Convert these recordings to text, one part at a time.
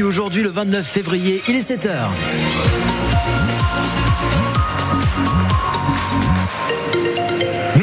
Aujourd'hui, le 29 février, il est 7h.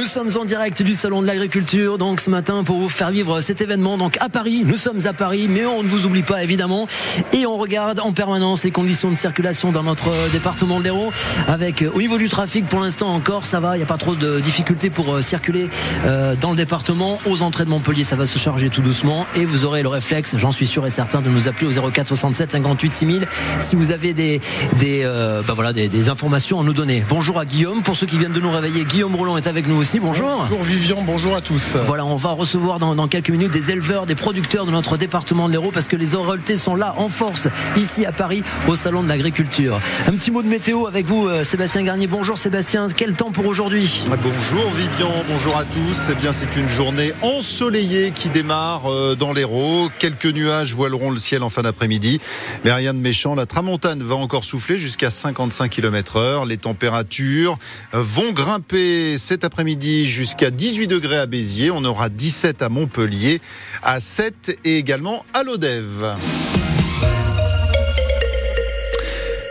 Sommes en direct du salon de l'agriculture, donc ce matin pour vous faire vivre cet événement. Donc à Paris, nous sommes à Paris, mais on ne vous oublie pas évidemment, et on regarde en permanence les conditions de circulation dans notre département de l'Hérault. Avec au niveau du trafic, pour l'instant encore, ça va, il n'y a pas trop de difficultés pour euh, circuler euh, dans le département. Aux entrées de Montpellier, ça va se charger tout doucement, et vous aurez le réflexe, j'en suis sûr et certain, de nous appeler au 04 67 58 6000 si vous avez des des euh, bah voilà des, des informations à nous donner. Bonjour à Guillaume, pour ceux qui viennent de nous réveiller, Guillaume Roland est avec nous aussi. Bonjour. Bonjour Vivian, bonjour à tous. Voilà, on va recevoir dans, dans quelques minutes des éleveurs, des producteurs de notre département de l'Hérault parce que les Oroltais sont là en force ici à Paris au salon de l'agriculture. Un petit mot de météo avec vous euh, Sébastien Garnier. Bonjour Sébastien, quel temps pour aujourd'hui? Bonjour Vivian, bonjour à tous. Eh bien, c'est une journée ensoleillée qui démarre euh, dans l'Hérault. Quelques nuages voileront le ciel en fin d'après-midi, mais rien de méchant. La tramontane va encore souffler jusqu'à 55 km heure. Les températures vont grimper cet après-midi jusqu'à 18 degrés à Béziers. On aura 17 à Montpellier, à 7 et également à Lodève.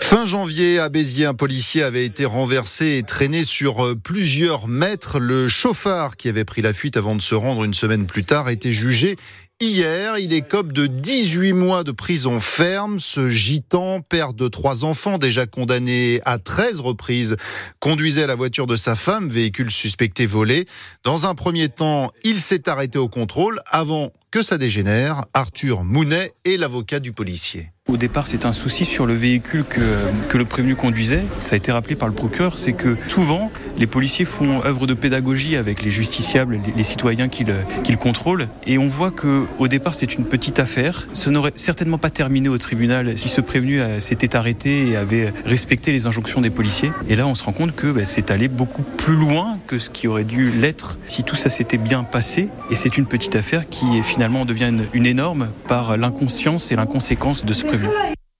Fin janvier, à Béziers, un policier avait été renversé et traîné sur plusieurs mètres. Le chauffard qui avait pris la fuite avant de se rendre une semaine plus tard été jugé Hier, il écope de 18 mois de prison ferme. Ce gitan, père de trois enfants, déjà condamné à 13 reprises, conduisait la voiture de sa femme, véhicule suspecté volé. Dans un premier temps, il s'est arrêté au contrôle avant que ça dégénère. Arthur Mounet est l'avocat du policier. Au départ, c'est un souci sur le véhicule que, que le prévenu conduisait. Ça a été rappelé par le procureur, c'est que souvent, les policiers font œuvre de pédagogie avec les justiciables, les, citoyens qu'ils contrôlent. Et on voit que au départ, c'est une petite affaire. Ce n'aurait certainement pas terminé au tribunal si ce prévenu s'était arrêté et avait respecté les injonctions des policiers. Et là, on se rend compte que bah, c'est allé beaucoup plus loin que ce qui aurait dû l'être si tout ça s'était bien passé. Et c'est une petite affaire qui finalement devient une, une énorme par l'inconscience et l'inconséquence de ce prévenu.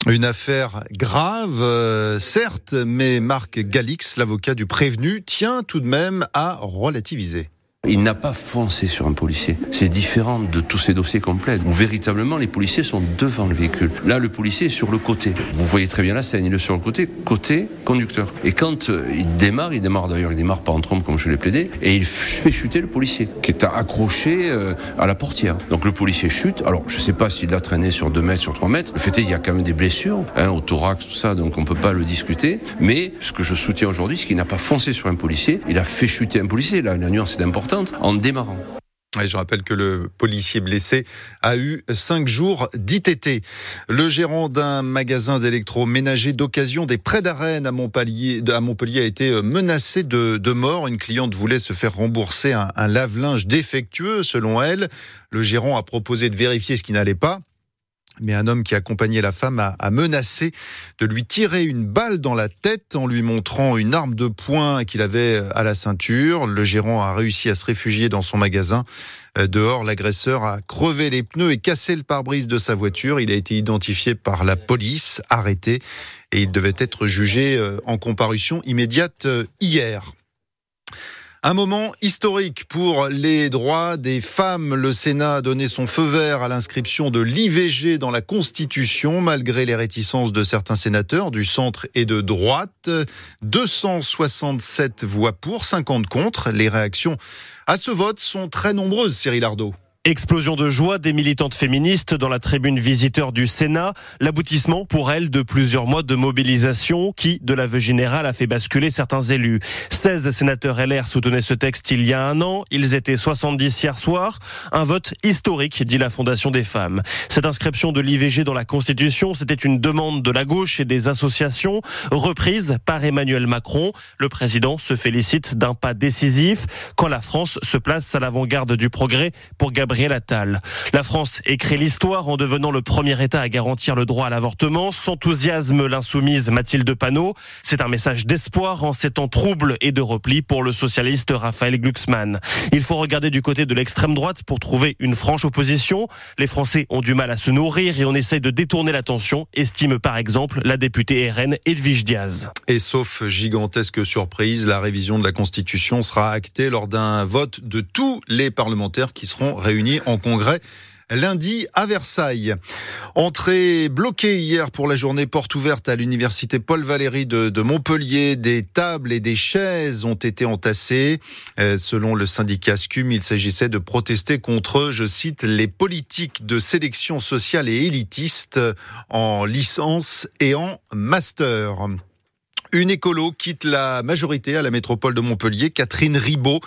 Une affaire grave, euh, certes, mais Marc Galix, l'avocat du prévenu, tient tout de même à relativiser. Il n'a pas foncé sur un policier. C'est différent de tous ces dossiers complets où véritablement les policiers sont devant le véhicule. Là, le policier est sur le côté. Vous voyez très bien la scène, il est sur le côté, côté conducteur. Et quand euh, il démarre, il démarre d'ailleurs, il démarre pas en trompe comme je l'ai plaidé, et il fait chuter le policier qui est accroché euh, à la portière. Donc le policier chute. Alors je sais pas s'il l'a traîné sur 2 mètres, sur 3 mètres. Le fait est, il y a quand même des blessures hein, au thorax, tout ça, donc on peut pas le discuter. Mais ce que je soutiens aujourd'hui, c'est qu'il n'a pas foncé sur un policier, il a fait chuter un policier. Là, la nuance est importante en démarrant. Et je rappelle que le policier blessé a eu cinq jours d'ITT. Le gérant d'un magasin d'électroménager d'occasion des prêts d'arène à Montpellier, a été menacé de, mort. Une cliente voulait se faire rembourser un lave-linge défectueux, selon elle. Le gérant a proposé de vérifier ce qui n'allait pas mais un homme qui accompagnait la femme a, menacé de lui tirer une balle dans la tête en lui montrant une arme de poing qu'il avait à la ceinture. Le gérant a réussi à se réfugier dans son magasin. Dehors, l'agresseur a crevé les pneus et cassé le pare-brise de sa voiture. Il a été identifié par la police, arrêté, et il devait être jugé en comparution immédiate hier. Un moment historique pour les droits des femmes. Le Sénat a donné son feu vert à l'inscription de l'IVG dans la Constitution, malgré les réticences de certains sénateurs du centre et de droite. 267 voix pour, 50 contre. Les réactions à ce vote sont très nombreuses, Cyril Ardo. Explosion de joie des militantes féministes dans la tribune visiteur du Sénat. L'aboutissement pour elles de plusieurs mois de mobilisation qui, de l'aveu général, a fait basculer certains élus. 16 sénateurs LR soutenaient ce texte il y a un an. Ils étaient 70 hier soir. Un vote historique, dit la Fondation des femmes. Cette inscription de l'IVG dans la Constitution, c'était une demande de la gauche et des associations, reprise par Emmanuel Macron. Le président se félicite d'un pas décisif quand la France se place à l'avant-garde du progrès pour Gabriel La France écrit l'histoire en devenant le premier État à garantir le droit à l'avortement. S'enthousiasme l'insoumise Mathilde Panot. C'est un message d'espoir en ces temps troubles et de repli pour le socialiste Raphaël Glucksmann. Il faut regarder du côté de l'extrême droite pour trouver une franche opposition. Les Français ont du mal à se nourrir et on essaye de détourner l'attention, estime par exemple la députée RN Edwige Diaz. Et sauf gigantesque surprise, la révision de la Constitution sera actée lors d'un vote de tous les parlementaires qui seront réunis en congrès lundi à Versailles. Entrée bloquée hier pour la journée porte ouverte à l'université Paul Valéry de, Montpellier. Des tables et des chaises ont été entassées. Euh, selon le syndicat SCUM, il s'agissait de protester contre, je cite, les politiques de sélection sociale et élitiste en licence et en master. Une écolo quitte la majorité à la métropole de Montpellier. Catherine Ribaud,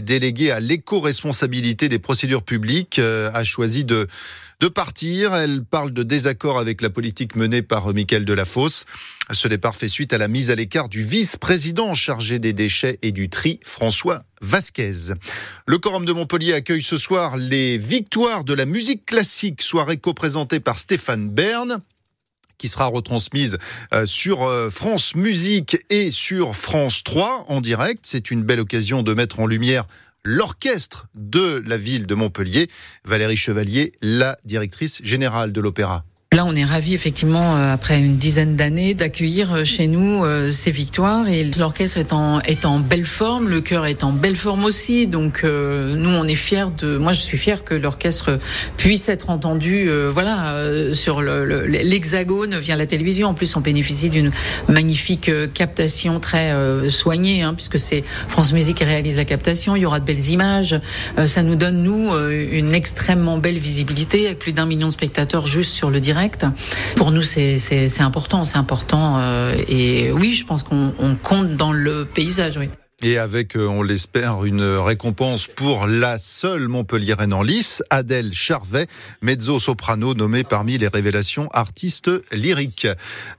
déléguée à l'éco-responsabilité des procédures publiques, euh, a choisi de, partir. Elle parle de désaccord avec la politique menée par Michael Delafosse. Ce départ fait suite à la mise à l'écart du vice-président chargé des déchets et du tri, François Vasquez. Le Quorum de Montpellier accueille ce soir les victoires de la musique classique, soirée co-présentée par Stéphane Bern qui sera retransmise euh, sur euh, France Musique et sur France 3 en direct. C'est une belle occasion de mettre en lumière l'orchestre de la ville de Montpellier. Valérie Chevalier, la directrice générale de l'opéra. Là, on est ravis effectivement euh, après une dizaine d'années d'accueillir euh, chez nous euh, ces victoires et l'orchestre est en est en belle forme, le chœur est en belle forme aussi. Donc nous, on est fiers de. Moi, je suis fier que l'orchestre puisse être entendu. voilà, sur l'hexagone le, via la télévision. En plus, on bénéficie d'une magnifique captation très soignée, hein, puisque c'est France Musique qui réalise la captation. Il y aura de belles images. ça nous donne nous une extrêmement belle visibilité avec plus d'un million de spectateurs juste sur le direct. Pour nous, c'est important, c'est important. Euh, et oui, je pense qu'on compte dans le paysage, oui et avec, euh, on l'espère, une récompense pour la seule Montpelliéraine en lice, Adèle Charvet, mezzo-soprano nommée parmi les révélations artistes lyriques.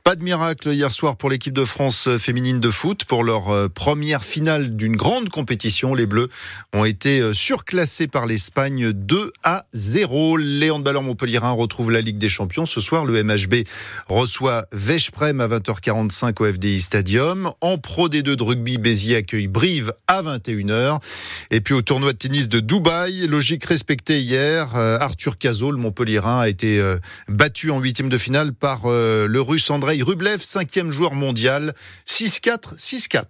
Pas de miracle hier soir pour l'équipe de France féminine de foot. Pour leur euh, première finale d'une grande compétition, les Bleus ont été euh, surclassés par l'Espagne 2 à 0. Les handballeurs montpelliérains retrouvent la Ligue des Champions. Ce soir, le MHB reçoit Veszprem à 20h45 au FDI Stadium. En Pro D2 de rugby, Béziers accueille Brive à 21h. Et puis au tournoi de tennis de Dubaï, logique respectée hier, euh, Arthur Cazot, le Montpellierin, a été euh, battu en huitième de finale par euh, le russe Andrei Rublev, cinquième joueur mondial, 6-4, 6-4.